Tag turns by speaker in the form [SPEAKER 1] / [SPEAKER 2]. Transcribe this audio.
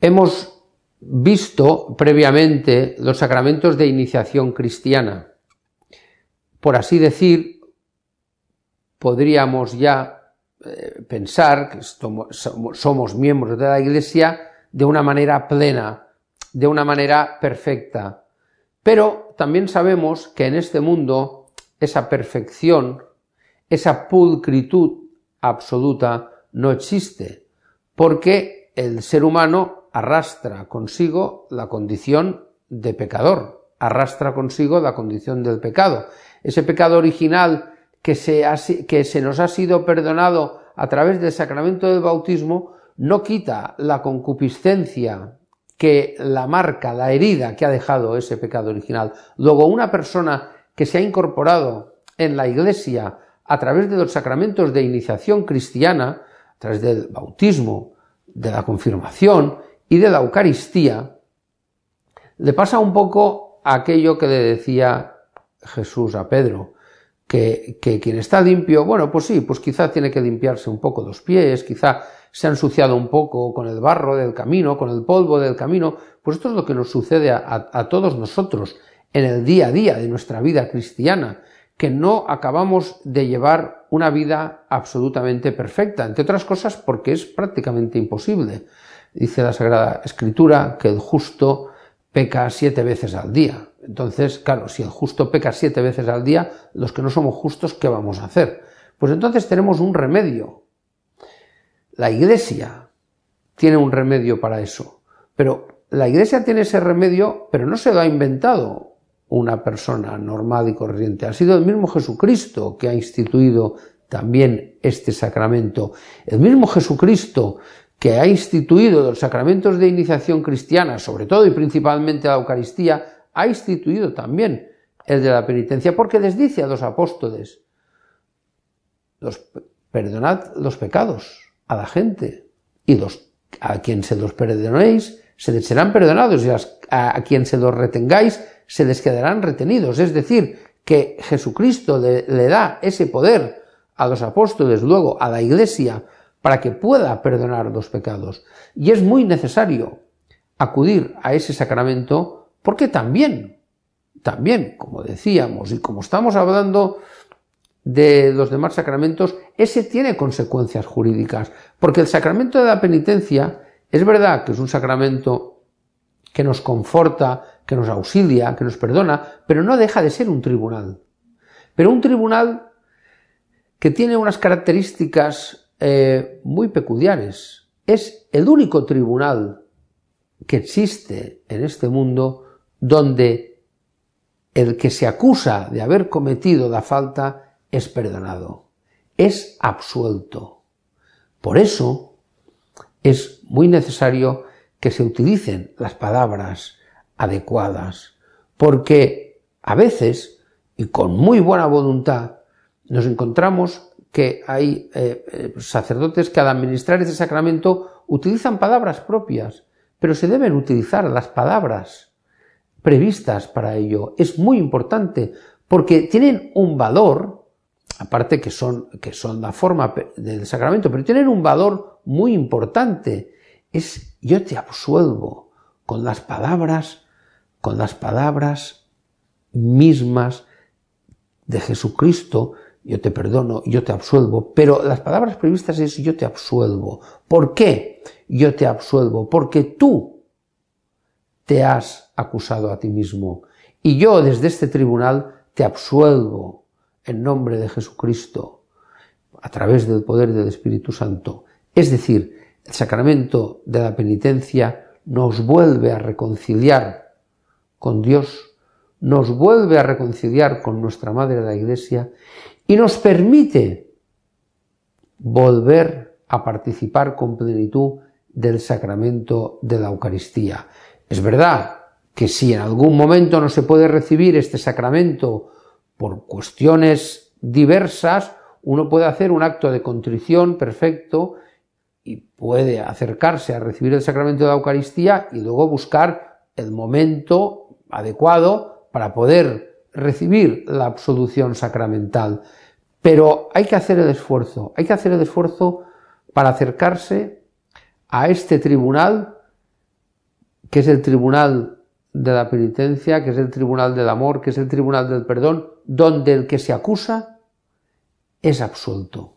[SPEAKER 1] hemos visto previamente los sacramentos de iniciación cristiana. Por así decir, podríamos ya eh, pensar que somos miembros de la Iglesia de una manera plena, de una manera perfecta. Pero también sabemos que en este mundo esa perfección, esa pulcritud absoluta no existe, porque el ser humano arrastra consigo la condición de pecador, arrastra consigo la condición del pecado. Ese pecado original que se, que se nos ha sido perdonado a través del sacramento del bautismo no quita la concupiscencia que la marca, la herida que ha dejado ese pecado original. Luego, una persona que se ha incorporado en la iglesia a través de los sacramentos de iniciación cristiana, a través del bautismo, de la confirmación y de la Eucaristía, le pasa un poco aquello que le decía Jesús a Pedro, que, quien está limpio, bueno, pues sí, pues quizá tiene que limpiarse un poco los pies, quizá se ha ensuciado un poco con el barro del camino, con el polvo del camino, pues esto es lo que nos sucede a todos nosotros en el día a día de nuestra vida cristiana, que no acabamos de llevar una vida absolutamente perfecta, entre otras cosas porque es prácticamente imposible. Dice la Sagrada Escritura que el justo peca siete veces al día. Entonces, claro, si el justo peca siete veces al día, los que no somos justos, ¿qué vamos a hacer? Pues entonces tenemos un remedio. La Iglesia tiene un remedio para eso. Pero la Iglesia tiene ese remedio, pero no se lo ha inventado una persona normal y corriente. Ha sido el mismo Jesucristo que ha instituido también este sacramento. El mismo Jesucristo que ha instituido los sacramentos de iniciación cristiana, sobre todo y principalmente la Eucaristía, ha instituido también el de la penitencia, porque les dice a los apóstoles, perdonad los pecados a la gente, y a quien se los perdonéis, se les serán perdonados, y a quien se los retengáis, se les quedarán retenidos. Es decir, que Jesucristo le, da ese poder a los apóstoles, luego a la Iglesia, para que pueda perdonar los pecados. Y es muy necesario acudir a ese sacramento porque también, también, como decíamos y como estamos hablando de los demás sacramentos, ese tiene consecuencias jurídicas, porque el sacramento de la penitencia es verdad que es un sacramento que nos conforta, que nos auxilia, que nos perdona, pero no deja de ser un tribunal. Pero un tribunal que tiene unas características eh, muy peculiares. Es el único tribunal que existe en este mundo donde el que se acusa de haber cometido la falta es perdonado, es absuelto. Por eso es muy necesario que se utilicen las palabras adecuadas, porque a veces, y con muy buena voluntad, nos encontramos que hay eh, eh, sacerdotes que al administrar ese sacramento utilizan palabras propias, pero se deben utilizar las palabras previstas para ello. Es muy importante porque tienen un valor, aparte que son, que son la forma del sacramento, pero tienen un valor muy importante. Es yo te absuelvo con las palabras con las palabras mismas de Jesucristo, yo te perdono, yo te absuelvo, pero las palabras previstas es yo te absuelvo. ¿Por qué yo te absuelvo? Porque tú te has acusado a ti mismo y yo desde este tribunal te absuelvo en nombre de Jesucristo a través del poder del Espíritu Santo. Es decir, el sacramento de la penitencia nos vuelve a reconciliar con Dios, nos vuelve a reconciliar con nuestra Madre la Iglesia y nos permite volver a participar con plenitud del sacramento de la Eucaristía. Es verdad que si en algún momento no se puede recibir este sacramento por cuestiones diversas, uno puede hacer un acto de contrición perfecto y puede acercarse a recibir el sacramento de la Eucaristía y luego buscar el momento adecuado para poder recibir la absolución sacramental. Pero hay que hacer el esfuerzo, hay que hacer el esfuerzo para acercarse a este tribunal que es el tribunal de la penitencia, que es el tribunal del amor, que es el tribunal del perdón, donde el que se acusa es absuelto.